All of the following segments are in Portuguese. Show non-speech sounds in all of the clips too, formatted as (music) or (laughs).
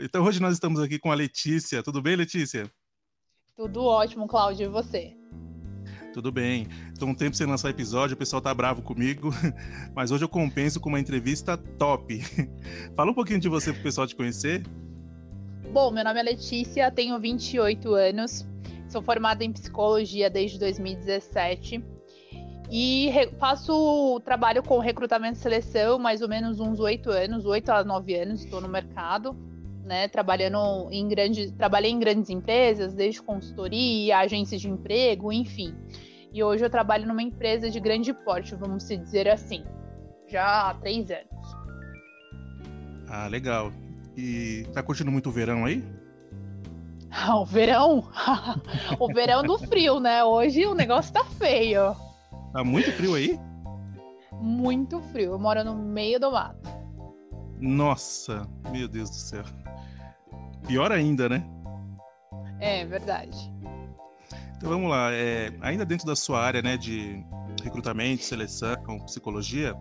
Então hoje nós estamos aqui com a Letícia. Tudo bem, Letícia? Tudo ótimo, Cláudio. E você? Tudo bem. Estou um tempo sem lançar episódio, o pessoal tá bravo comigo, (laughs) mas hoje eu compenso com uma entrevista top. (laughs) Fala um pouquinho de você para o pessoal te conhecer. Bom, meu nome é Letícia, tenho 28 anos, sou formada em psicologia desde 2017 e faço trabalho com recrutamento e seleção mais ou menos uns oito anos, oito a nove anos estou no mercado né, trabalhando em grandes, trabalhei em grandes empresas, desde consultoria, agências de emprego, enfim. E hoje eu trabalho numa empresa de grande porte, vamos dizer assim, já há três anos. Ah, legal. E tá curtindo muito o verão aí? (laughs) o verão? (laughs) o verão do frio, né? Hoje o negócio tá feio. Tá muito frio aí? Muito frio. Eu moro no meio do mato. Nossa, meu Deus do céu. Pior ainda, né? É, verdade. Então vamos lá. É, ainda dentro da sua área né, de recrutamento, seleção, psicologia,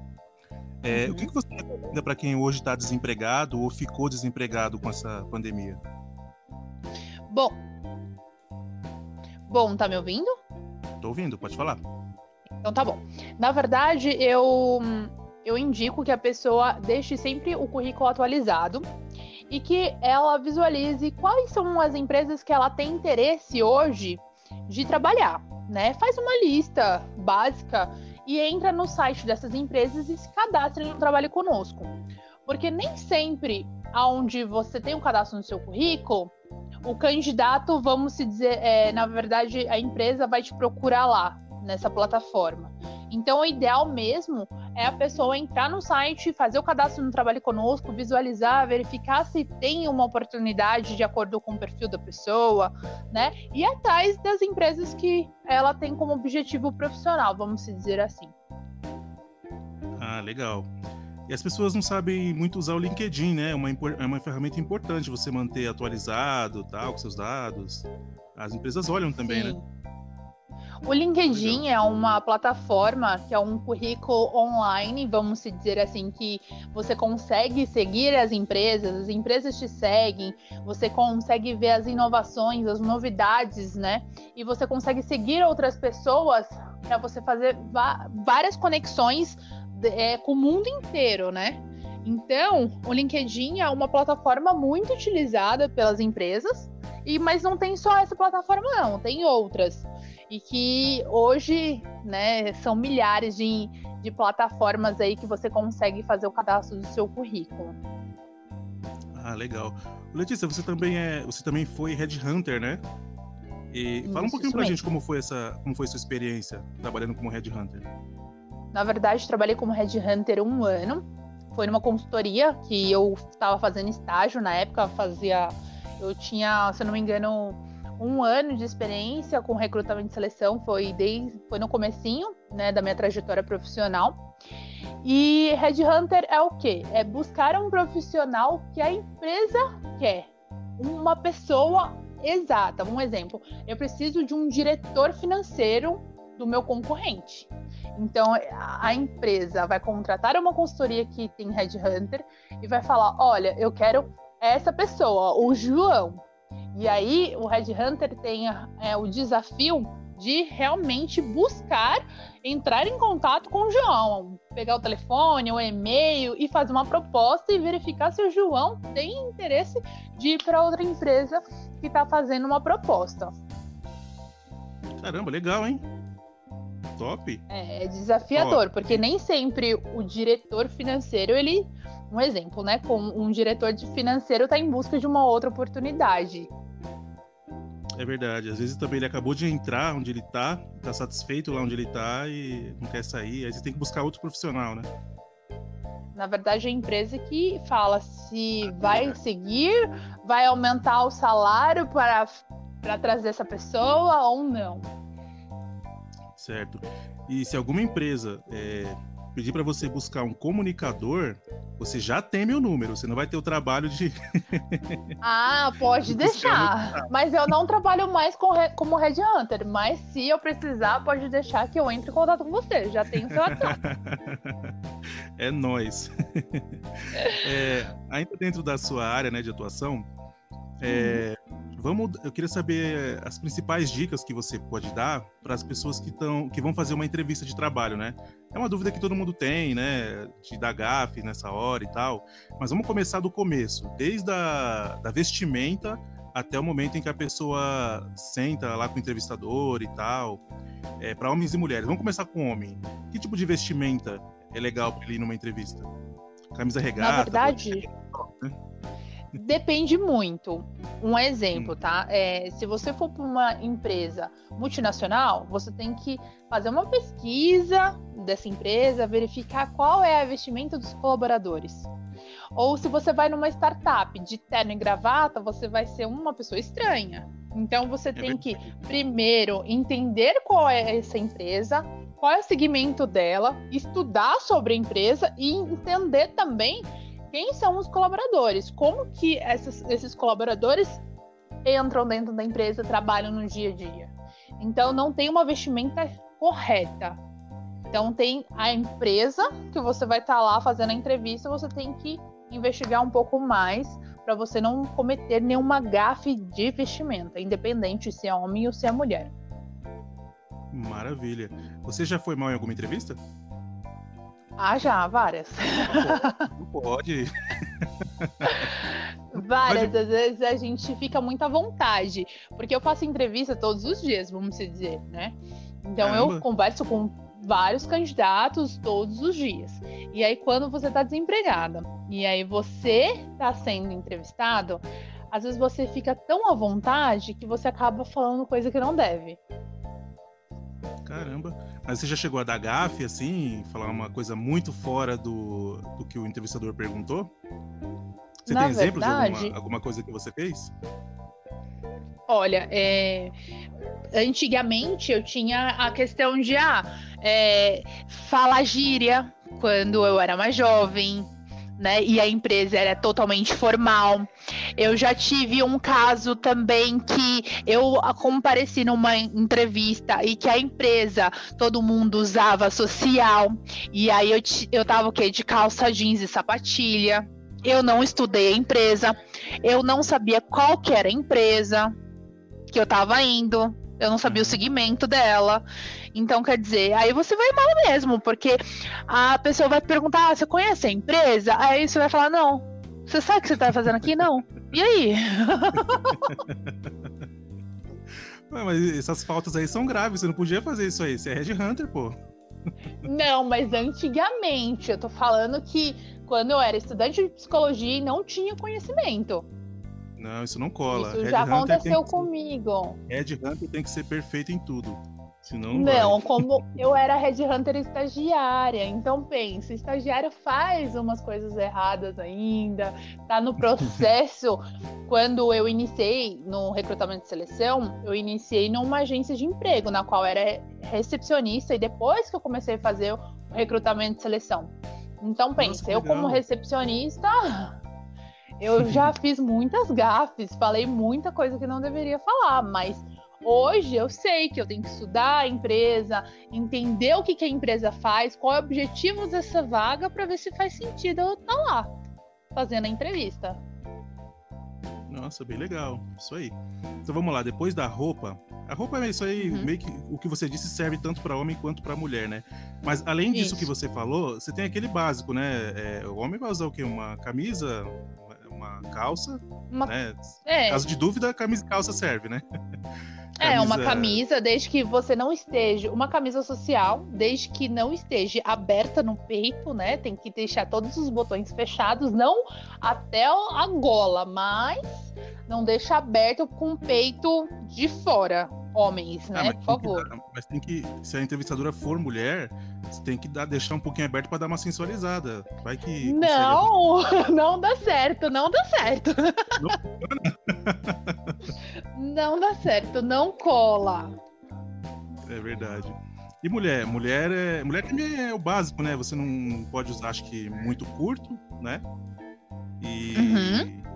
é, uhum. o que, que você recomenda para quem hoje está desempregado ou ficou desempregado com essa pandemia? Bom. Bom, tá me ouvindo? Tô ouvindo, pode falar. Então tá bom. Na verdade, eu eu indico que a pessoa deixe sempre o currículo atualizado e que ela visualize quais são as empresas que ela tem interesse hoje de trabalhar, né? Faz uma lista básica e entra no site dessas empresas e se cadastre no trabalho conosco. Porque nem sempre aonde você tem um cadastro no seu currículo, o candidato, vamos se dizer, é, na verdade, a empresa vai te procurar lá nessa plataforma. Então, o ideal mesmo é a pessoa entrar no site, fazer o cadastro no trabalho conosco, visualizar, verificar se tem uma oportunidade de acordo com o perfil da pessoa, né? E atrás das empresas que ela tem como objetivo profissional, vamos dizer assim. Ah, legal. E as pessoas não sabem muito usar o LinkedIn, né? É uma, é uma ferramenta importante você manter atualizado, tal, com seus dados. As empresas olham também, né? Sim. né? O LinkedIn é uma plataforma que é um currículo online, vamos dizer assim, que você consegue seguir as empresas, as empresas te seguem, você consegue ver as inovações, as novidades, né? E você consegue seguir outras pessoas para você fazer várias conexões é, com o mundo inteiro, né? Então, o LinkedIn é uma plataforma muito utilizada pelas empresas, e mas não tem só essa plataforma, não, tem outras e que hoje, né, são milhares de, de plataformas aí que você consegue fazer o cadastro do seu currículo. Ah, legal. Letícia, você também é, você também foi headhunter, né? E fala um pouquinho pra gente como foi essa, como foi sua experiência trabalhando como headhunter. Na verdade, trabalhei como headhunter um ano. Foi numa consultoria que eu estava fazendo estágio na época, fazia eu tinha, se eu não me engano, um ano de experiência com recrutamento e seleção, foi, desde, foi no comecinho né, da minha trajetória profissional. E Headhunter é o quê? É buscar um profissional que a empresa quer. Uma pessoa exata. Um exemplo, eu preciso de um diretor financeiro do meu concorrente. Então, a empresa vai contratar uma consultoria que tem Headhunter e vai falar: olha, eu quero essa pessoa, o João. E aí o Red Hunter tem é, o desafio de realmente buscar entrar em contato com o João, pegar o telefone, o e-mail e fazer uma proposta e verificar se o João tem interesse de ir para outra empresa que está fazendo uma proposta. Caramba, legal, hein? Top. É, é desafiador, porque nem sempre o diretor financeiro ele um exemplo, né? Como um diretor de financeiro está em busca de uma outra oportunidade. É verdade. Às vezes também ele acabou de entrar onde ele está, está satisfeito lá onde ele está e não quer sair. Aí você tem que buscar outro profissional, né? Na verdade, é a empresa que fala se vai seguir, vai aumentar o salário para, para trazer essa pessoa ou não. Certo. E se alguma empresa é, pedir para você buscar um comunicador, você já tem meu número, você não vai ter o trabalho de. (laughs) ah, pode deixar. Mas eu não trabalho mais com, como Red Hunter. Mas se eu precisar, pode deixar que eu entre em contato com você. Já tenho seu WhatsApp. (laughs) é nós. (laughs) é, ainda dentro da sua área né, de atuação, é, vamos, eu queria saber as principais dicas que você pode dar para as pessoas que, tão, que vão fazer uma entrevista de trabalho, né? É uma dúvida que todo mundo tem, né? De dar gafe nessa hora e tal. Mas vamos começar do começo, desde a da vestimenta até o momento em que a pessoa senta lá com o entrevistador e tal. É, para homens e mulheres. Vamos começar com homem. Que tipo de vestimenta é legal para ele ir numa entrevista? Camisa regata? Na verdade, né? Depende muito. Um exemplo, hum. tá? É, se você for para uma empresa multinacional, você tem que fazer uma pesquisa dessa empresa, verificar qual é a vestimenta dos colaboradores. Ou se você vai numa startup de terno e gravata, você vai ser uma pessoa estranha. Então você é tem que primeiro entender qual é essa empresa, qual é o segmento dela, estudar sobre a empresa e entender também quem são os colaboradores, como que essas, esses colaboradores entram dentro da empresa, trabalham no dia a dia. Então não tem uma vestimenta correta. Então tem a empresa que você vai estar tá lá fazendo a entrevista, você tem que investigar um pouco mais para você não cometer nenhuma gafe de vestimenta, independente se é homem ou se é mulher. Maravilha. Você já foi mal em alguma entrevista? Ah, já, várias. Não pode. (laughs) Várias, às vezes a gente fica muito à vontade, porque eu faço entrevista todos os dias, vamos dizer, né? Então Caramba. eu converso com vários candidatos todos os dias. E aí quando você está desempregada e aí você está sendo entrevistado, às vezes você fica tão à vontade que você acaba falando coisa que não deve. Caramba. Mas você já chegou a dar gafe, assim, falar uma coisa muito fora do, do que o entrevistador perguntou? Você Na tem exemplos verdade, de alguma, alguma coisa que você fez? Olha, é, antigamente eu tinha a questão de ah, é, falar gíria quando eu era mais jovem, né? E a empresa era totalmente formal. Eu já tive um caso também que eu compareci numa entrevista e que a empresa, todo mundo usava social, e aí eu, eu tava o quê? De calça jeans e sapatilha. Eu não estudei a empresa, eu não sabia qual que era a empresa que eu tava indo, eu não sabia o segmento dela. Então, quer dizer, aí você vai mal mesmo, porque a pessoa vai perguntar: ah, você conhece a empresa? Aí você vai falar: não. Você sabe o que você está fazendo aqui? Não. E aí? (laughs) Ué, mas essas faltas aí são graves, você não podia fazer isso aí. Você é Red Hunter, pô. Não, mas antigamente, eu tô falando que quando eu era estudante de psicologia e não tinha conhecimento. Não, isso não cola. Isso Red já Hunter aconteceu comigo. Red Hunter tem que ser perfeito em tudo. Senão não, não como eu era Red Hunter estagiária, então pensa, estagiário faz umas coisas erradas ainda, tá no (laughs) processo. Quando eu iniciei no recrutamento de seleção, eu iniciei numa agência de emprego, na qual era recepcionista, e depois que eu comecei a fazer o recrutamento de seleção. Então pensa, Nossa, eu como recepcionista, eu já fiz muitas gafes, falei muita coisa que não deveria falar, mas Hoje eu sei que eu tenho que estudar a empresa, entender o que, que a empresa faz, qual é o objetivo dessa vaga para ver se faz sentido eu estar tá lá fazendo a entrevista. Nossa, bem legal. Isso aí. Então vamos lá, depois da roupa. A roupa é isso aí, uhum. meio que o que você disse serve tanto para homem quanto para mulher, né? Mas além disso isso. que você falou, você tem aquele básico, né? É, o homem vai usar o quê? Uma camisa, uma calça, uma... né? É. Caso de dúvida, camisa e calça serve, né? (laughs) Camisa... É, uma camisa, desde que você não esteja. Uma camisa social, desde que não esteja aberta no peito, né? Tem que deixar todos os botões fechados, não até a gola, mas não deixa aberto com o peito de fora. Homens, ah, né? Ah, Por favor. Que, mas tem que. Se a entrevistadora for mulher, você tem que dar, deixar um pouquinho aberto para dar uma sensualizada. Vai que. Não, (laughs) não dá certo, não dá certo. Não, (laughs) não dá certo, não cola. É verdade. E mulher? Mulher é. Mulher também é o básico, né? Você não pode usar, acho que, muito curto, né? E. Uhum.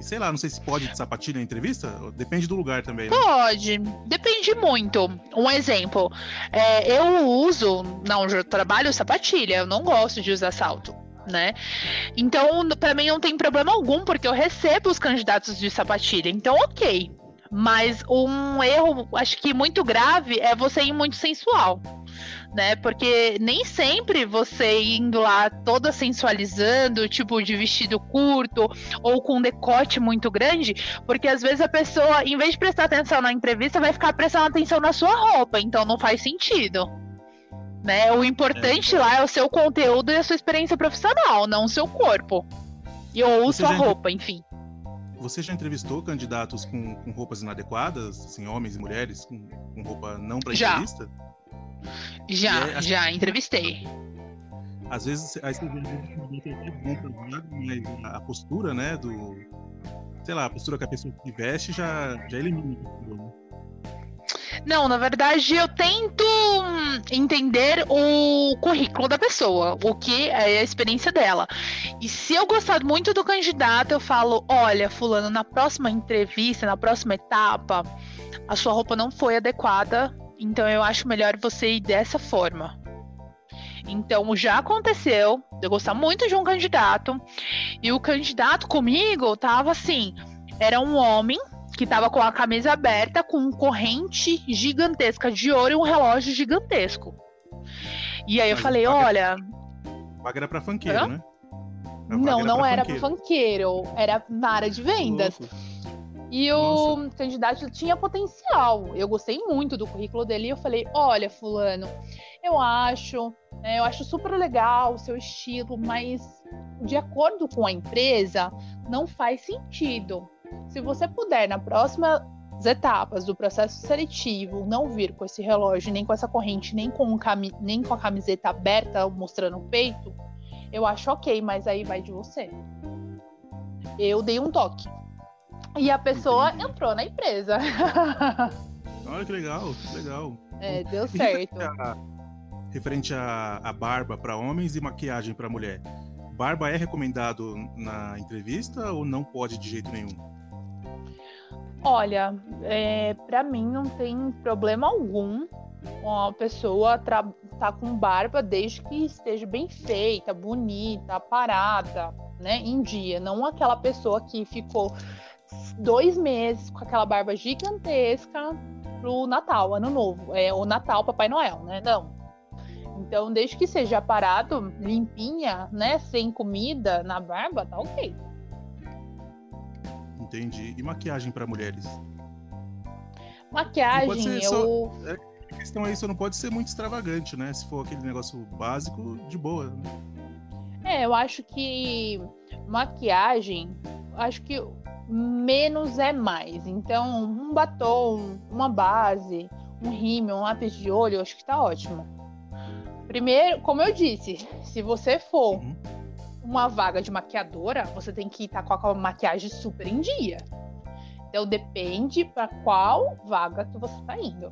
E sei lá, não sei se pode de sapatilha em entrevista? Depende do lugar também. Né? Pode, depende muito. Um exemplo, é, eu uso, não, eu trabalho sapatilha, eu não gosto de usar salto. Né? Então, para mim não tem problema algum, porque eu recebo os candidatos de sapatilha. Então, ok. Mas um erro, acho que muito grave, é você ir muito sensual. Né? Porque nem sempre você indo lá toda sensualizando, tipo de vestido curto ou com decote muito grande, porque às vezes a pessoa, em vez de prestar atenção na entrevista, vai ficar prestando atenção na sua roupa, então não faz sentido. Né? O importante é. lá é o seu conteúdo e a sua experiência profissional, não o seu corpo. E ou sua roupa, enfim. Você já entrevistou candidatos com, com roupas inadequadas, assim, homens e mulheres com, com roupa não para entrevista? Já, é, já entrevistei. Às vezes, mas a postura, né, do sei lá, a postura que a pessoa se veste já já elimina né? Não, na verdade eu tento hum, entender o currículo da pessoa, o que é a experiência dela. E se eu gostar muito do candidato, eu falo: olha, Fulano, na próxima entrevista, na próxima etapa, a sua roupa não foi adequada, então eu acho melhor você ir dessa forma. Então já aconteceu eu gostar muito de um candidato e o candidato comigo tava assim, era um homem que tava com a camisa aberta, com corrente gigantesca de ouro e um relógio gigantesco. E aí eu Mas falei, olha. Vaga era pra funkeiro, Hã? né? Não, não era para funkeiro, era na área de vendas. E o Nossa. candidato tinha potencial. Eu gostei muito do currículo dele e eu falei: olha, fulano, eu acho, né, eu acho super legal o seu estilo, mas de acordo com a empresa, não faz sentido. Se você puder, na próxima etapas do processo seletivo, não vir com esse relógio, nem com essa corrente, nem com, um cami nem com a camiseta aberta mostrando o peito, eu acho ok, mas aí vai de você. Eu dei um toque. E a pessoa Entendi. entrou na empresa. (laughs) Olha que legal, que legal. É, deu certo. referente à, à barba para homens e maquiagem para mulher. Barba é recomendado na entrevista ou não pode de jeito nenhum? Olha, é, para mim não tem problema algum uma pessoa tá com barba desde que esteja bem feita, bonita, parada, né, em dia. Não aquela pessoa que ficou dois meses com aquela barba gigantesca pro Natal, Ano Novo, é o Natal, Papai Noel, né? Não. Então, desde que seja parado, limpinha, né, sem comida na barba, tá ok. Entendi. E maquiagem para mulheres? Maquiagem, eu. Só, é, a questão aí só não pode ser muito extravagante, né? Se for aquele negócio básico, de boa. Né? É, eu acho que maquiagem, acho que menos é mais. Então, um batom, uma base, um rímel, um lápis de olho, acho que tá ótimo. Primeiro, como eu disse, se você for uhum uma vaga de maquiadora, você tem que estar com a maquiagem super em dia. Então depende para qual vaga que você está indo.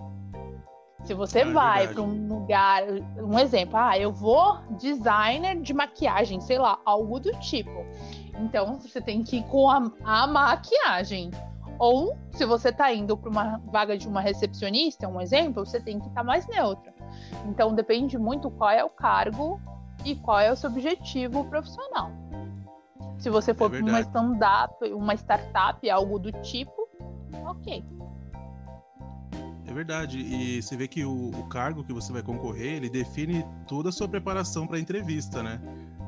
Se você é vai para um lugar, um exemplo, ah, eu vou designer de maquiagem, sei lá, algo do tipo. Então você tem que ir com a, a maquiagem. Ou se você está indo para uma vaga de uma recepcionista, um exemplo, você tem que estar tá mais neutra. Então depende muito qual é o cargo e qual é o seu objetivo profissional. Se você for é para uma stand-up, uma startup, algo do tipo, ok. É verdade. E você vê que o, o cargo que você vai concorrer, ele define toda a sua preparação para a entrevista, né?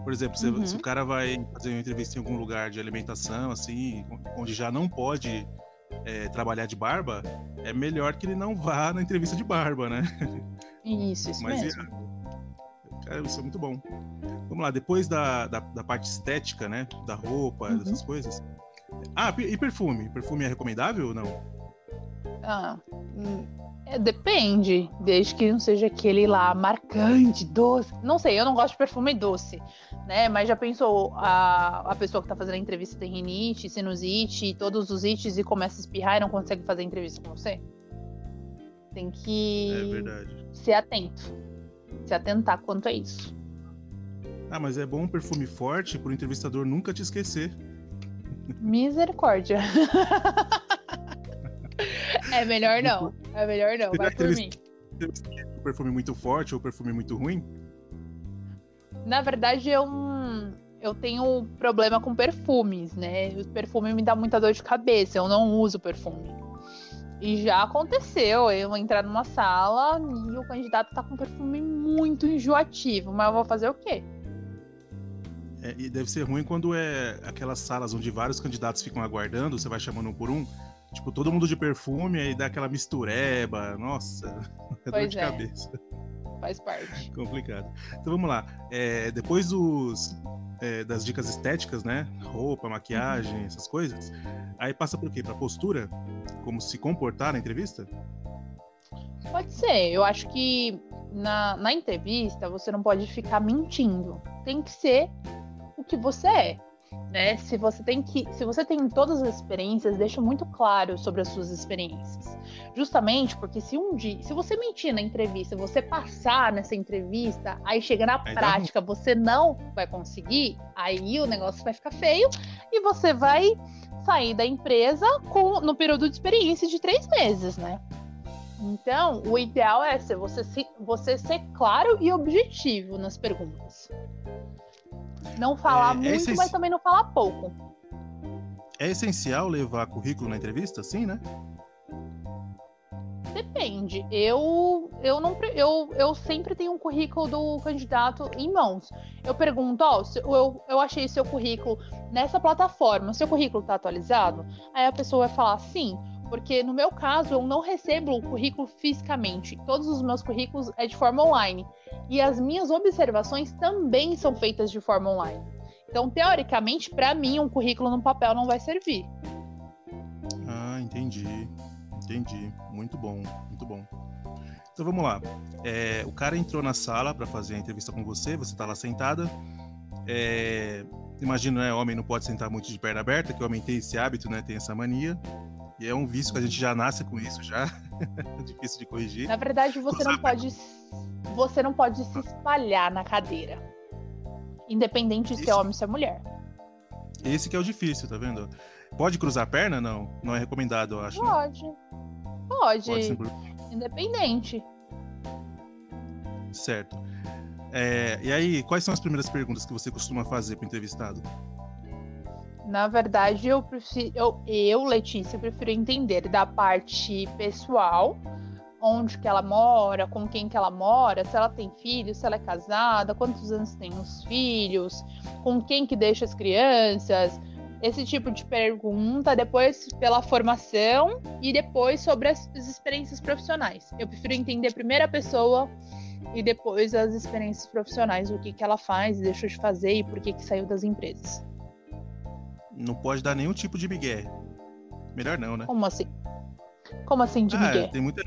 Por exemplo, uhum. se, se, o cara vai fazer uma entrevista em algum lugar de alimentação, assim, onde já não pode é, trabalhar de barba, é melhor que ele não vá na entrevista de barba, né? Isso, isso Mas, mesmo. Cara, isso é muito bom. Vamos lá, depois da, da, da parte estética, né? Da roupa, uhum. dessas coisas. Ah, e perfume? Perfume é recomendável ou não? Ah, hum, é, depende. Desde que não seja aquele lá marcante, doce. Não sei, eu não gosto de perfume doce, né? Mas já pensou a, a pessoa que tá fazendo a entrevista tem rinite, sinusite, todos os ites e começa a espirrar e não consegue fazer a entrevista com você? Tem que é ser atento. Se atentar quanto a isso. Ah, mas é bom um perfume forte para o entrevistador nunca te esquecer. Misericórdia. (laughs) é melhor não. É melhor não. Vai por mim. Um perfume muito forte ou perfume muito ruim? Na verdade, eu, eu tenho problema com perfumes, né? O perfume me dá muita dor de cabeça. Eu não uso perfume. E já aconteceu eu entrar numa sala e o candidato tá com um perfume muito enjoativo. Mas eu vou fazer o quê? É, e deve ser ruim quando é aquelas salas onde vários candidatos ficam aguardando, você vai chamando um por um. Tipo, todo mundo de perfume, aí dá aquela mistureba. Nossa, (laughs) é dor de é. cabeça. Faz parte. Complicado. Então vamos lá. É, depois dos, é, das dicas estéticas, né? Roupa, maquiagem, essas coisas. Aí passa por quê? Pra postura? Como se comportar na entrevista? Pode ser. Eu acho que na, na entrevista você não pode ficar mentindo. Tem que ser o que você é. Né? Se você tem que, se você tem todas as experiências, deixa muito claro sobre as suas experiências. Justamente porque se um dia, se você mentir na entrevista, você passar nessa entrevista, aí chega na aí prática, você não vai conseguir, aí o negócio vai ficar feio e você vai sair da empresa com no período de experiência de três meses, né? Então, o ideal é ser você, você ser claro e objetivo nas perguntas. Não falar é, é muito, é essenci... mas também não falar pouco. É essencial levar currículo na entrevista, sim, né? Depende. Eu eu não eu, eu sempre tenho um currículo do candidato em mãos. Eu pergunto, ó, oh, eu, eu achei seu currículo nessa plataforma, seu currículo está atualizado? Aí a pessoa vai falar sim, porque no meu caso eu não recebo o currículo fisicamente. Todos os meus currículos é de forma online. E as minhas observações também são feitas de forma online. Então, teoricamente, para mim, um currículo no papel não vai servir. Ah, entendi. Entendi. Muito bom, muito bom. Então vamos lá. É, o cara entrou na sala para fazer a entrevista com você, você está lá sentada. É, imagino, né? Homem não pode sentar muito de perna aberta, que o homem tem esse hábito, né? Tem essa mania. E é um vício que a gente já nasce com isso, já. (laughs) Difícil de corrigir. Na verdade, você não pode você não pode se espalhar na cadeira. Independente de ser homem ou se é mulher. Esse que é o difícil, tá vendo? Pode cruzar a perna? Não. Não é recomendado, eu acho. Pode. Né? Pode. Pode Independente. Certo. É, e aí, quais são as primeiras perguntas que você costuma fazer para o entrevistado? Na verdade, eu prefiro, eu, eu, Letícia, prefiro entender da parte pessoal onde que ela mora, com quem que ela mora, se ela tem filhos, se ela é casada, quantos anos tem os filhos, com quem que deixa as crianças, esse tipo de pergunta, depois pela formação e depois sobre as, as experiências profissionais. Eu prefiro entender a pessoa e depois as experiências profissionais, o que que ela faz, deixou de fazer e por que que saiu das empresas. Não pode dar nenhum tipo de migué. Melhor não, né? Como assim? Como assim de ah, migué? Tem muita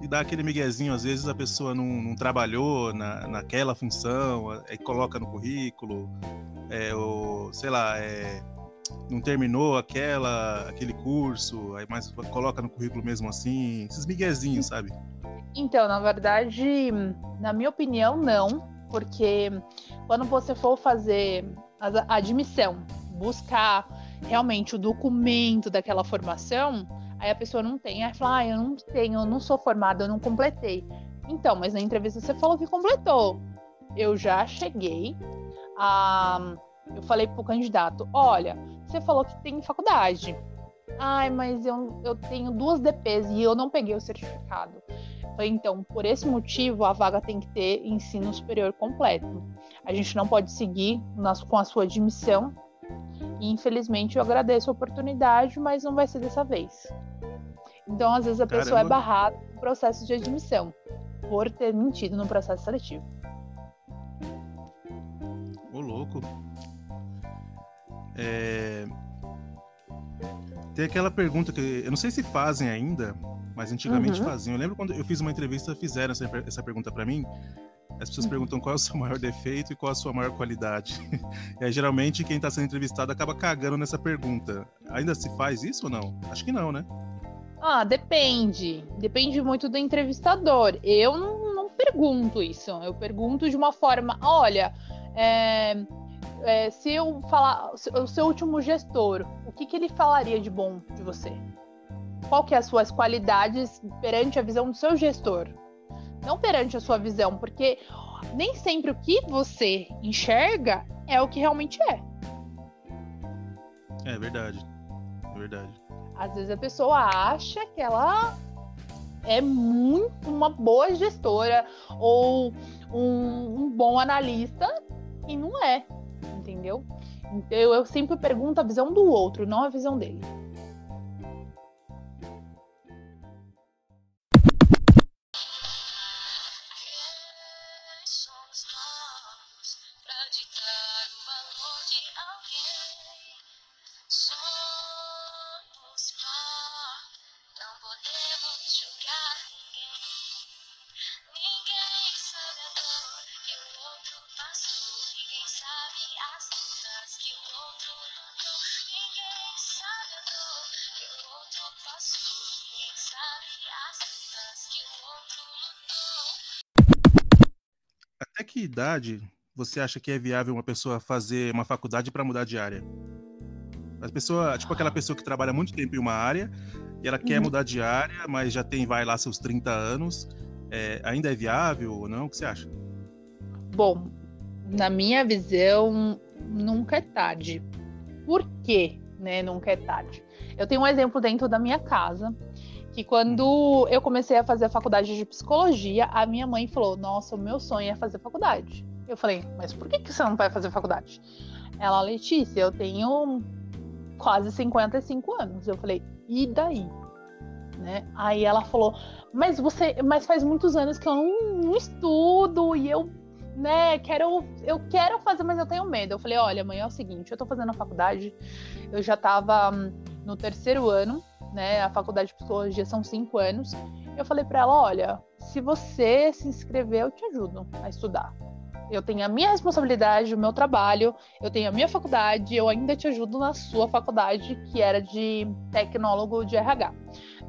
e dá aquele miguezinho, às vezes a pessoa não, não trabalhou na, naquela função, aí coloca no currículo, é, ou, sei lá, é, não terminou aquela, aquele curso, aí mais coloca no currículo mesmo assim, esses miguezinhos, sabe? Então, na verdade, na minha opinião, não, porque quando você for fazer a admissão, buscar realmente o documento daquela formação, Aí a pessoa não tem, aí fala, ah, eu não tenho, eu não sou formada, eu não completei. Então, mas na entrevista você falou que completou. Eu já cheguei a. Eu falei pro candidato: olha, você falou que tem faculdade. Ai, mas eu, eu tenho duas DPs e eu não peguei o certificado. Então, por esse motivo, a vaga tem que ter ensino superior completo. A gente não pode seguir nas, com a sua admissão e infelizmente eu agradeço a oportunidade, mas não vai ser dessa vez. Então, às vezes, a Caramba. pessoa é barrada no processo de admissão por ter mentido no processo seletivo. Ô, louco. É... Tem aquela pergunta que eu não sei se fazem ainda, mas antigamente uhum. faziam. Eu lembro quando eu fiz uma entrevista, fizeram essa, essa pergunta para mim. As pessoas perguntam qual é o seu maior defeito e qual é a sua maior qualidade. (laughs) E aí, geralmente, quem está sendo entrevistado acaba cagando nessa pergunta. Ainda se faz isso ou não? Acho que não, né? Ah, depende. Depende muito do entrevistador. Eu não, não pergunto isso. Eu pergunto de uma forma: olha, é, é, se eu falar o seu último gestor, o que, que ele falaria de bom de você? Qual que é as suas qualidades perante a visão do seu gestor? Não perante a sua visão, porque nem sempre o que você enxerga é o que realmente é. É verdade. É verdade. Às vezes a pessoa acha que ela é muito uma boa gestora ou um, um bom analista e não é, entendeu? Então eu sempre pergunto a visão do outro, não a visão dele. Idade você acha que é viável uma pessoa fazer uma faculdade para mudar de área? A pessoa, tipo aquela pessoa que trabalha muito tempo em uma área e ela quer uhum. mudar de área, mas já tem, vai lá, seus 30 anos. É, ainda é viável ou não? O que você acha? Bom, na minha visão, nunca é tarde. Por quê? Né? Nunca é tarde. Eu tenho um exemplo dentro da minha casa que quando eu comecei a fazer a faculdade de psicologia, a minha mãe falou: Nossa, o meu sonho é fazer faculdade. Eu falei: Mas por que, que você não vai fazer faculdade? Ela, Letícia, eu tenho quase 55 anos. Eu falei: E daí? Né? Aí ela falou: Mas você, mas faz muitos anos que eu não, não estudo e eu né, quero, eu quero fazer, mas eu tenho medo. Eu falei, olha, mãe, é o seguinte, eu tô fazendo a faculdade, eu já tava no terceiro ano, né? A faculdade de psicologia são cinco anos. Eu falei para ela, olha, se você se inscrever, eu te ajudo a estudar. Eu tenho a minha responsabilidade, o meu trabalho, eu tenho a minha faculdade, eu ainda te ajudo na sua faculdade, que era de tecnólogo de RH.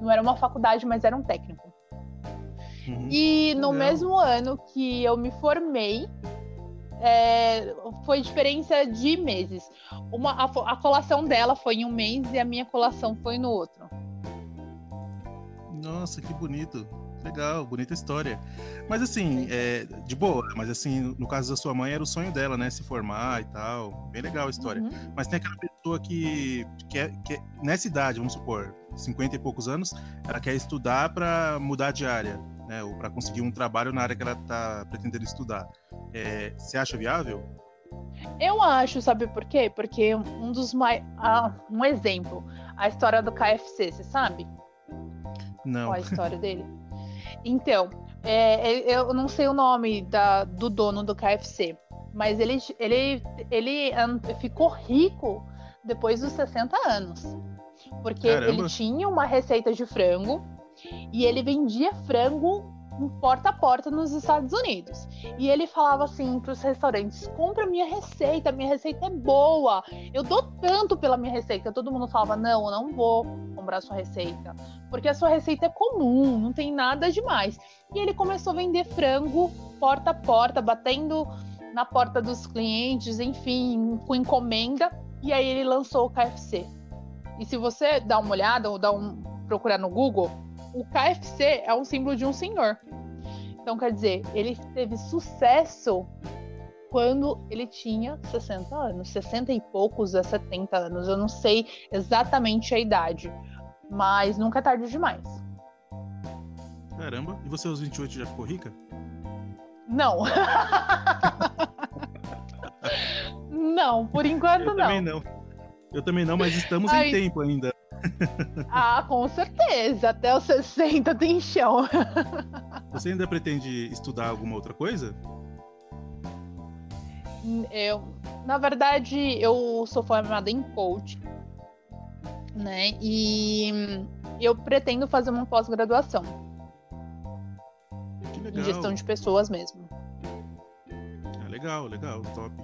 Não era uma faculdade, mas era um técnico. Uhum. E no mesmo ano que eu me formei, é, foi diferença de meses. Uma, a, a, colação dela foi em um mês e a minha colação foi no outro. Nossa, que bonito. Legal, bonita história. Mas assim, é, de boa, mas assim, no caso da sua mãe, era o sonho dela, né? Se formar e tal. Bem legal a história. Uhum. Mas tem aquela pessoa que, quer, que nessa idade, vamos supor, 50 e poucos anos, ela quer estudar para mudar de área né, ou para conseguir um trabalho na área que ela está pretendendo estudar. É, você acha viável? Eu acho, sabe por quê? Porque um dos mais. Ah, um exemplo, a história do KFC, você sabe? Não. Qual a história dele? Então, é, eu não sei o nome da, do dono do KFC, mas ele, ele, ele ficou rico depois dos 60 anos. Porque Caramba. ele tinha uma receita de frango e ele vendia frango porta a porta nos Estados Unidos. E ele falava assim para os restaurantes: compra minha receita, minha receita é boa, eu dou tanto pela minha receita. Todo mundo falava: não, eu não vou comprar sua receita, porque a sua receita é comum, não tem nada demais. E ele começou a vender frango porta a porta, batendo na porta dos clientes, enfim, com encomenda. E aí ele lançou o KFC. E se você dá uma olhada ou dá um procurar no Google, o KFC é um símbolo de um senhor. Então, quer dizer, ele teve sucesso quando ele tinha 60 anos, 60 e poucos a 70 anos. Eu não sei exatamente a idade, mas nunca é tarde demais. Caramba, e você aos 28 já ficou rica? Não. (laughs) não, por enquanto Eu não. Também não. Eu também não, mas estamos Ai... em tempo ainda. Ah, com certeza. Até os 60 tem chão. Você ainda pretende estudar alguma outra coisa? Eu, na verdade, eu sou formada em coaching, né? E eu pretendo fazer uma pós-graduação. Em gestão de pessoas mesmo. Ah, legal, legal, top.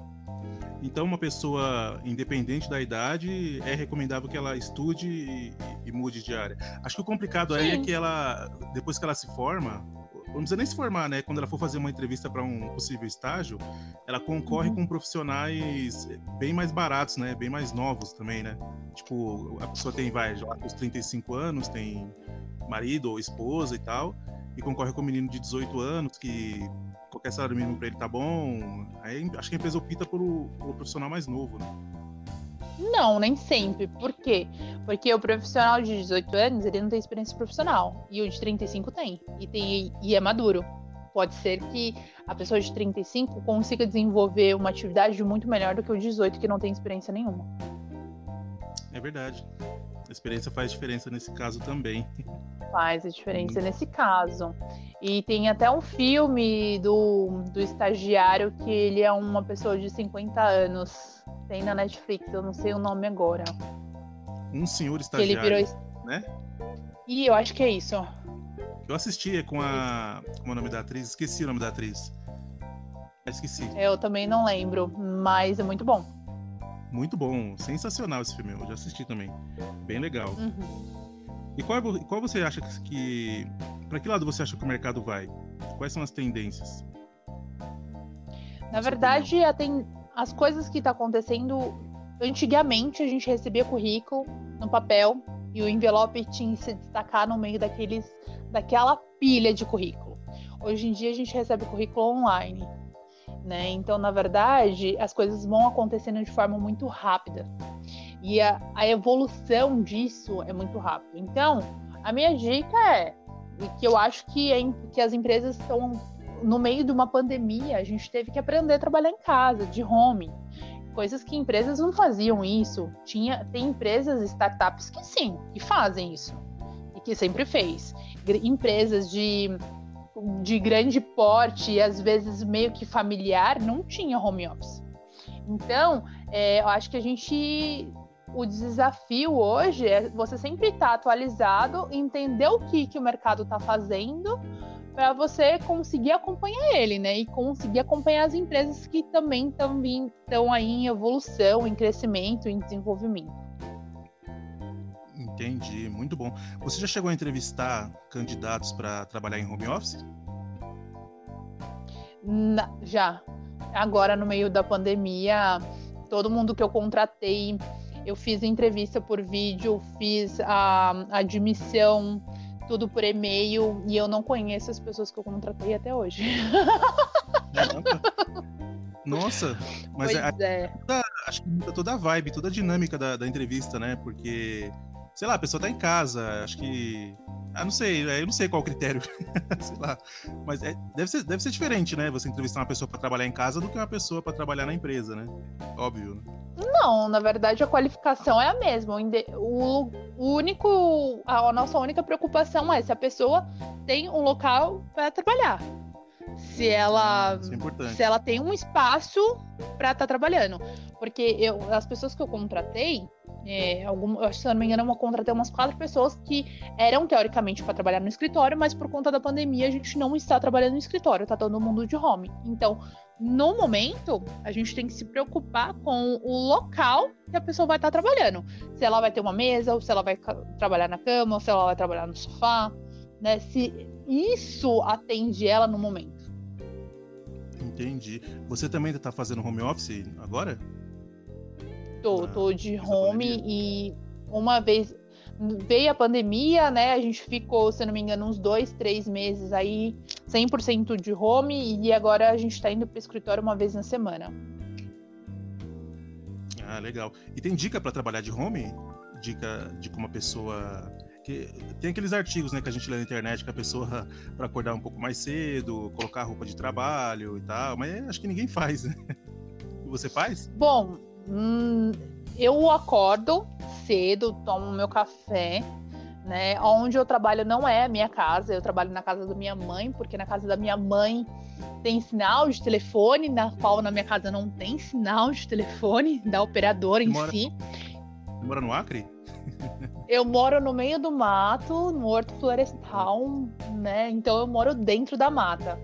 Então, uma pessoa independente da idade, é recomendável que ela estude e mude de área. Acho que o complicado Sim. aí é que ela, depois que ela se forma, não precisa nem se formar, né? Quando ela for fazer uma entrevista para um possível estágio, ela concorre uhum. com profissionais bem mais baratos, né? Bem mais novos também, né? Tipo, a pessoa tem, vai, já os 35 anos, tem marido ou esposa e tal, e concorre com um menino de 18 anos que qualquer salário mínimo para ele tá bom. Aí acho que a empresa opta pelo, pelo profissional mais novo, né? Não, nem sempre. Por quê? Porque o profissional de 18 anos, ele não tem experiência profissional. E o de 35 tem. E, tem, e é maduro. Pode ser que a pessoa de 35 consiga desenvolver uma atividade muito melhor do que o de 18, que não tem experiência nenhuma. É verdade. A experiência faz diferença nesse caso também. Faz a diferença hum. nesse caso. E tem até um filme do, do estagiário que ele é uma pessoa de 50 anos. Tem na Netflix, eu não sei o nome agora. Um senhor estagiário, ele virou... né? E eu acho que é isso. Eu assisti é com a. Como é o nome da atriz? Esqueci o nome da atriz. Esqueci. Eu também não lembro, mas é muito bom. Muito bom, sensacional esse filme. Eu já assisti também. Bem legal. Uhum. E qual, qual você acha que. Para que lado você acha que o mercado vai? Quais são as tendências? Na verdade, tem as coisas que tá acontecendo. Antigamente a gente recebia currículo no papel e o envelope tinha que se destacar no meio daqueles, daquela pilha de currículo. Hoje em dia a gente recebe currículo online né? Então, na verdade, as coisas vão acontecendo de forma muito rápida. E a, a evolução disso é muito rápida. Então, a minha dica é que eu acho que, é, que as empresas estão no meio de uma pandemia, a gente teve que aprender a trabalhar em casa, de home. Coisas que empresas não faziam isso. Tinha, tem empresas, startups que sim, que fazem isso. E que sempre fez. Empresas de de grande porte às vezes meio que familiar não tinha home office. Então, é, eu acho que a gente. O desafio hoje é você sempre estar tá atualizado, entender o que, que o mercado está fazendo para você conseguir acompanhar ele, né? E conseguir acompanhar as empresas que também estão aí em evolução, em crescimento, em desenvolvimento. Entendi, muito bom. Você já chegou a entrevistar candidatos para trabalhar em home office? Na, já. Agora, no meio da pandemia, todo mundo que eu contratei, eu fiz entrevista por vídeo, fiz a, admissão, tudo por e-mail, e eu não conheço as pessoas que eu contratei até hoje. Nossa, mas é, é. Toda, acho que muda toda a vibe, toda a dinâmica da, da entrevista, né? Porque sei lá, a pessoa tá em casa, acho que. Ah, não sei, é, eu não sei qual o critério, (laughs) sei lá. Mas é, deve, ser, deve ser diferente, né? Você entrevistar uma pessoa para trabalhar em casa do que uma pessoa para trabalhar na empresa, né? Óbvio. Né? Não, na verdade a qualificação é a mesma. O, o único, a nossa única preocupação é se a pessoa tem um local para trabalhar. Se ela, é se ela tem um espaço para estar tá trabalhando. Porque eu, as pessoas que eu contratei, é, algum, se eu não me engano, eu contratei umas quatro pessoas que eram teoricamente para trabalhar no escritório, mas por conta da pandemia a gente não está trabalhando no escritório, está todo mundo de home. Então, no momento, a gente tem que se preocupar com o local que a pessoa vai estar tá trabalhando. Se ela vai ter uma mesa, ou se ela vai trabalhar na cama, ou se ela vai trabalhar no sofá, né? Se isso atende ela no momento. Entendi. Você também está fazendo home office agora? Tô, tô de home e uma vez veio a pandemia, né? A gente ficou, se não me engano, uns dois, três meses aí, 100% de home, e agora a gente tá indo pro escritório uma vez na semana. Ah, legal. E tem dica para trabalhar de home? Dica de como a pessoa. Que tem aqueles artigos né, que a gente lê na internet que a pessoa, (laughs) para acordar um pouco mais cedo, colocar roupa de trabalho e tal, mas acho que ninguém faz, né? (laughs) E você faz? Bom, Hum, eu acordo cedo, tomo meu café, né? Onde eu trabalho não é a minha casa, eu trabalho na casa da minha mãe, porque na casa da minha mãe tem sinal de telefone, na qual na minha casa não tem sinal de telefone (laughs) da operadora em mora, si. Você mora no Acre? Eu moro no meio do mato, no Horto Florestal, né? Então eu moro dentro da mata.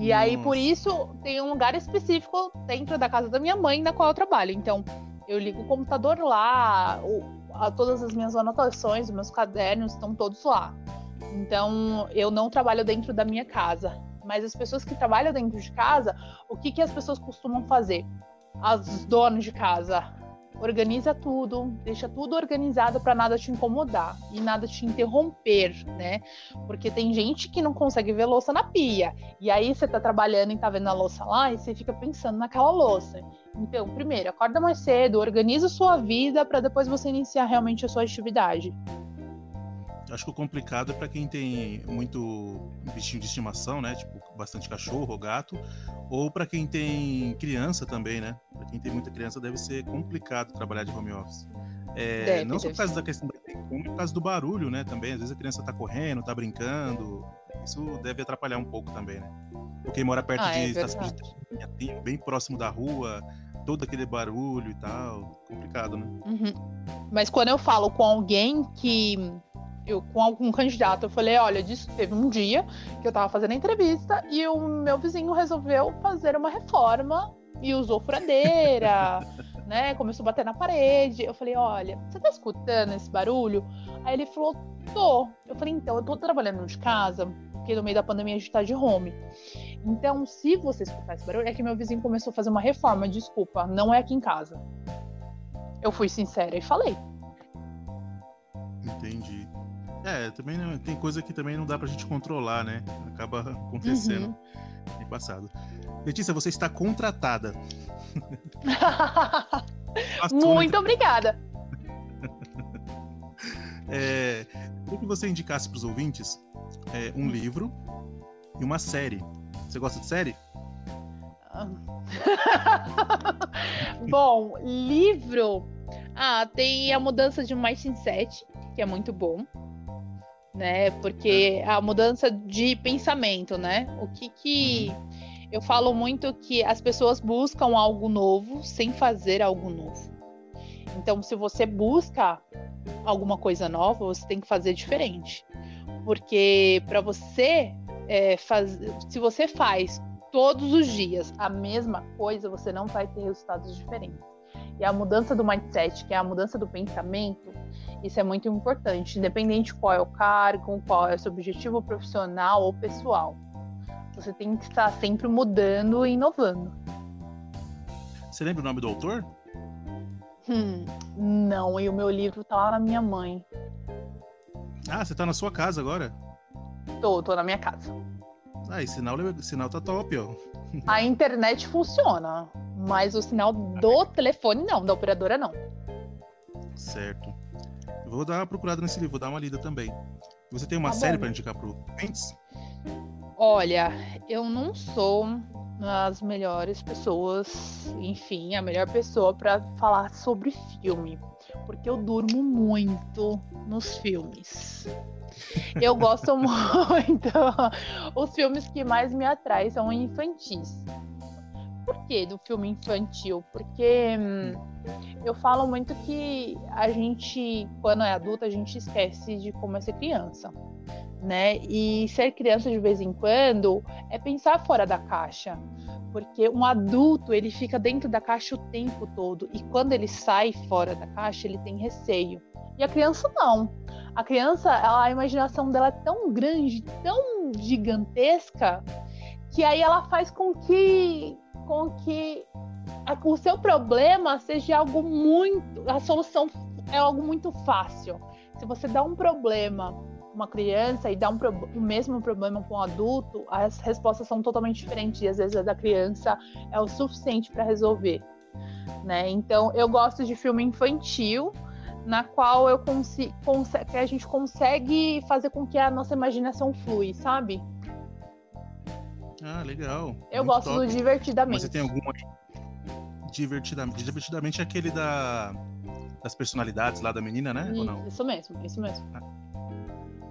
E Nossa. aí, por isso, tem um lugar específico dentro da casa da minha mãe na qual eu trabalho. Então, eu ligo o computador lá, o, a, todas as minhas anotações, os meus cadernos estão todos lá. Então, eu não trabalho dentro da minha casa. Mas as pessoas que trabalham dentro de casa, o que, que as pessoas costumam fazer? As donas de casa, organiza tudo, deixa tudo organizado para nada te incomodar e nada te interromper, né? Porque tem gente que não consegue ver louça na pia. E aí você tá trabalhando e tá vendo a louça lá e você fica pensando naquela louça. Então, primeiro, acorda mais cedo, organiza sua vida para depois você iniciar realmente a sua atividade. Acho que o complicado é para quem tem muito bichinho de estimação, né? Tipo, bastante cachorro ou gato, ou para quem tem criança também, né? Para quem tem muita criança deve ser complicado trabalhar de home office. É, deve, não só por causa da questão da como por causa do barulho, né? Também, às vezes a criança tá correndo, tá brincando. Isso deve atrapalhar um pouco também, né? Porque quem mora perto ah, de, é de, bem próximo da rua, todo aquele barulho e tal, complicado, né? Uhum. Mas quando eu falo com alguém que eu com algum candidato, eu falei, olha, disso teve um dia que eu tava fazendo a entrevista e o meu vizinho resolveu fazer uma reforma e usou furadeira, (laughs) né? Começou a bater na parede. Eu falei, olha, você tá escutando esse barulho? Aí ele falou, tô. Eu falei, então, eu tô trabalhando de casa, porque no meio da pandemia a gente tá de home. Então, se você escutar esse barulho, é que meu vizinho começou a fazer uma reforma, desculpa, não é aqui em casa. Eu fui sincera e falei. Entendi. É, também não, tem coisa que também não dá pra gente controlar, né? Acaba acontecendo. Uhum. passado. Letícia, você está contratada. (laughs) Muito obrigada. (laughs) É, queria que você indicasse para os ouvintes é, um livro e uma série. Você gosta de série? (laughs) bom, livro. Ah, tem A Mudança de Mindset, que é muito bom né? Porque a mudança de pensamento, né? O que que uhum. eu falo muito que as pessoas buscam algo novo sem fazer algo novo. Então, se você busca alguma coisa nova, você tem que fazer diferente. Porque para você é, fazer, se você faz todos os dias a mesma coisa, você não vai ter resultados diferentes. E a mudança do mindset, que é a mudança do pensamento, isso é muito importante, independente qual é o cargo, qual é o seu objetivo profissional ou pessoal. Você tem que estar sempre mudando e inovando. Você lembra o nome do autor? Hum, não, e o meu livro tá lá na minha mãe. Ah, você tá na sua casa agora? Tô, tô na minha casa. Ah, e sinal, sinal tá top, ó. A internet funciona, mas o sinal do telefone não, da operadora não. Certo. Vou dar uma procurada nesse livro, vou dar uma lida também. Você tem uma tá série para indicar para os Olha, eu não sou as melhores pessoas, enfim, a melhor pessoa para falar sobre filme, porque eu durmo muito nos filmes. Eu gosto (laughs) muito. Os filmes que mais me atraem são infantis. Por que do filme infantil? Porque hum, eu falo muito que a gente, quando é adulto, a gente esquece de como é ser criança. Né? E ser criança de vez em quando é pensar fora da caixa, porque um adulto ele fica dentro da caixa o tempo todo e quando ele sai fora da caixa ele tem receio. E a criança não. A criança, a imaginação dela é tão grande, tão gigantesca, que aí ela faz com que com que o seu problema seja algo muito. A solução é algo muito fácil. Se você dá um problema uma criança e dá um o mesmo problema para um adulto, as respostas são totalmente diferentes e às vezes a da criança é o suficiente para resolver, né? Então eu gosto de filme infantil na qual eu consigo que a gente consegue fazer com que a nossa imaginação flui, sabe? Ah, legal. Eu Muito gosto top. do divertidamente. Mas você tem alguma divertidamente. Divertidamente é aquele da, das personalidades lá da menina, né? Isso, Ou não? isso mesmo, isso mesmo.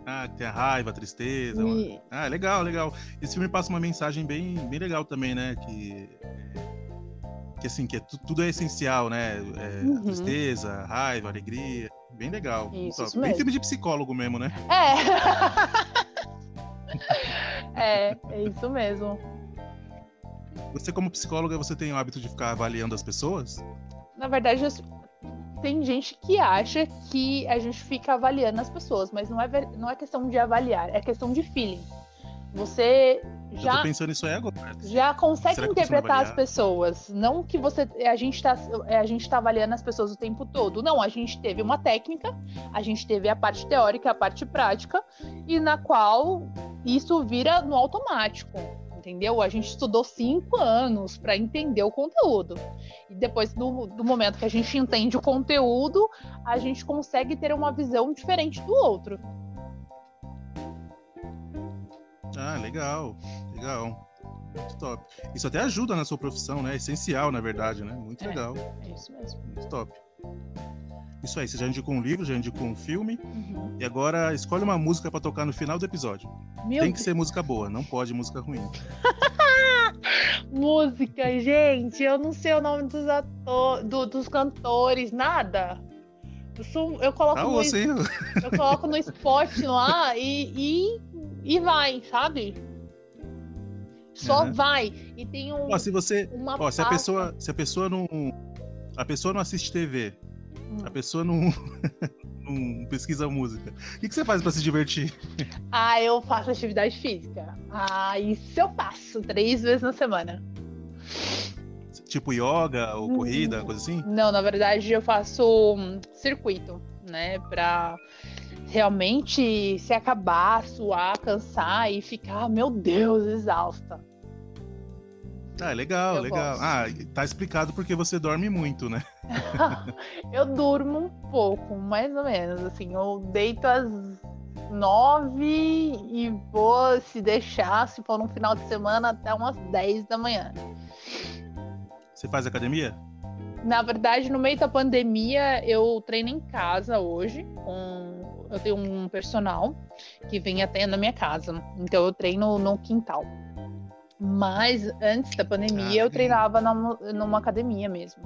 Ah, tem a raiva, a tristeza. E... Ah, legal, legal. Esse filme passa uma mensagem bem, bem legal também, né? Que, que assim, que é, tudo é essencial, né? É, uhum. Tristeza, raiva, alegria. Bem legal. Isso, isso bem filme de psicólogo mesmo, né? É. (laughs) é, é isso mesmo. Você, como psicóloga, você tem o hábito de ficar avaliando as pessoas? Na verdade, tem gente que acha que a gente fica avaliando as pessoas, mas não é, não é questão de avaliar, é questão de feeling. Você já eu tô pensando nisso aí agora. Já consegue interpretar as pessoas, não que você a gente tá a gente tá avaliando as pessoas o tempo todo. Não, a gente teve uma técnica, a gente teve a parte teórica, a parte prática e na qual isso vira no automático entendeu? A gente estudou cinco anos para entender o conteúdo. E depois do, do, momento que a gente entende o conteúdo, a gente consegue ter uma visão diferente do outro. Ah, legal, legal. Muito top. Isso até ajuda na sua profissão, né? É essencial, na verdade, né? Muito é, legal. É isso mesmo. Muito top. Isso aí, você já indicou um livro, já indicou um filme. Uhum. E agora escolhe uma música para tocar no final do episódio. Meu Tem que ser música boa, não pode música ruim. (laughs) música, gente, eu não sei o nome dos atores, do, dos cantores, nada. Eu, sou, eu coloco ah, no, eu coloco no spot lá e, e, e vai, sabe? Só uhum. vai. E tem um. Ó, se você. Ó, se a pessoa, se a pessoa não. A pessoa não assiste TV, a pessoa não, (laughs) não pesquisa música. O que, que você faz para se divertir? Ah, eu faço atividade física. Ah, isso eu faço três vezes na semana. Tipo yoga ou corrida, hum, coisa assim? Não, na verdade eu faço um circuito, né? Pra realmente se acabar, suar, cansar e ficar, meu Deus, exausta. Ah, legal, eu legal. Gosto. Ah, tá explicado porque você dorme muito, né? (laughs) eu durmo um pouco, mais ou menos. Assim, eu deito às nove e vou se deixar, se for no final de semana, até umas dez da manhã. Você faz academia? Na verdade, no meio da pandemia, eu treino em casa hoje. Com... Eu tenho um personal que vem até na minha casa. Então, eu treino no quintal. Mas antes da pandemia, ah, eu treinava numa, numa academia mesmo.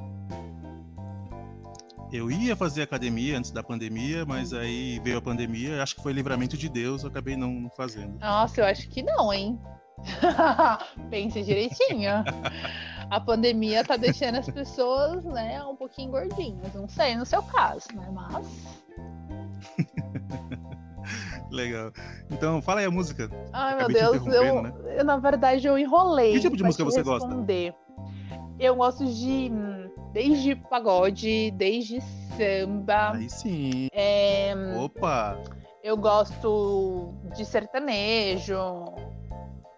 Eu ia fazer academia antes da pandemia, mas aí veio a pandemia, acho que foi livramento de Deus, eu acabei não fazendo. Nossa, eu acho que não, hein? (laughs) Pense direitinho. a pandemia tá deixando as pessoas, né, um pouquinho gordinhas. Não sei no seu caso, né? Mas. (laughs) Legal. Então, fala aí a música. Ai, meu Deus, eu, né? eu, na verdade eu enrolei. Que tipo de música você responder. gosta? Eu gosto de desde pagode, desde samba. Aí sim. É, Opa! Eu gosto de sertanejo.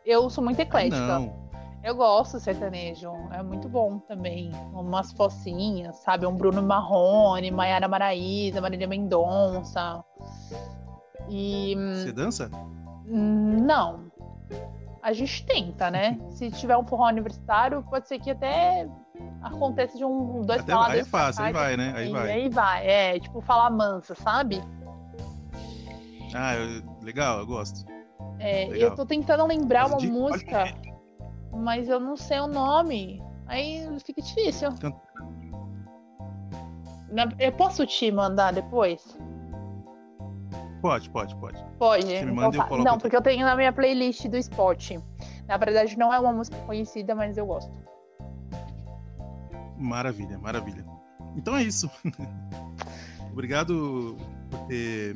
Eu sou muito eclética. Ah, não. Eu gosto de sertanejo, é muito bom também. Umas focinhas, sabe? Um Bruno Marrone, Maiara Maraíza, Marília Mendonça. E. Você dança? Não. A gente tenta, né? (laughs) Se tiver um forró universitário, pode ser que até aconteça de um, dois até Aí é fácil, aí vai, né? Aí e vai. Aí vai, é, tipo falar mansa, sabe? Ah, eu, legal, eu gosto. É, legal. eu tô tentando lembrar uma música, mas eu não sei o nome. Aí fica difícil. Eu posso te mandar depois? Pode, pode, pode. Pode. Você me então manda então, eu coloco não, porque eu tenho na minha playlist do Spot. Na verdade, não é uma música conhecida, mas eu gosto. Maravilha, maravilha. Então é isso. (laughs) Obrigado por ter.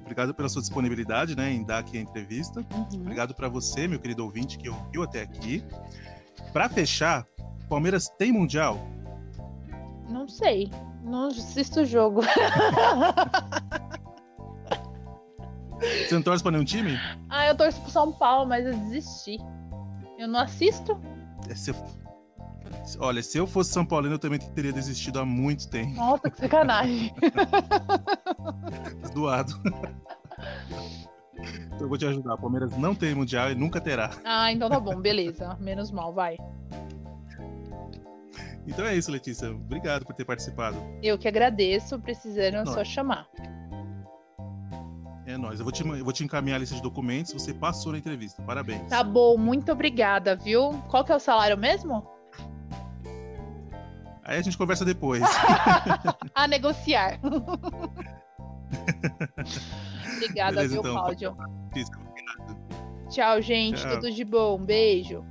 Obrigado pela sua disponibilidade né, em dar aqui a entrevista. Uhum. Obrigado para você, meu querido ouvinte, que ouviu até aqui. Para fechar, Palmeiras tem Mundial? Não sei. Não assisto o jogo. (laughs) Você não torce pra nenhum time? Ah, eu torço pro São Paulo, mas eu desisti. Eu não assisto. É, se eu... Olha, se eu fosse São Paulino, eu também teria desistido há muito tempo. Nossa, que sacanagem. (laughs) Doado. Então eu vou te ajudar. Palmeiras não tem mundial e nunca terá. Ah, então tá bom, beleza. Menos mal, vai. Então é isso, Letícia. Obrigado por ter participado. Eu que agradeço. Precisando, é só chamar. É nóis. Eu vou, te, eu vou te encaminhar a lista de documentos. Você passou na entrevista. Parabéns. Tá bom, muito obrigada, viu? Qual que é o salário mesmo? Aí a gente conversa depois. (laughs) a negociar. (laughs) obrigada, Beleza, viu, então. Cláudio? Tchau, gente. Tchau. Tudo de bom. Beijo.